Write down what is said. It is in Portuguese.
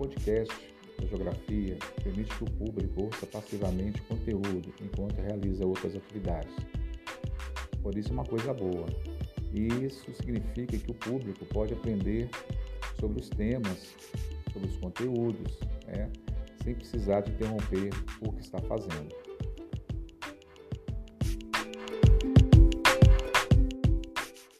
podcast da geografia permite que o público ouça passivamente conteúdo enquanto realiza outras atividades. Por isso é uma coisa boa. E isso significa que o público pode aprender sobre os temas, sobre os conteúdos, né, sem precisar de interromper o que está fazendo.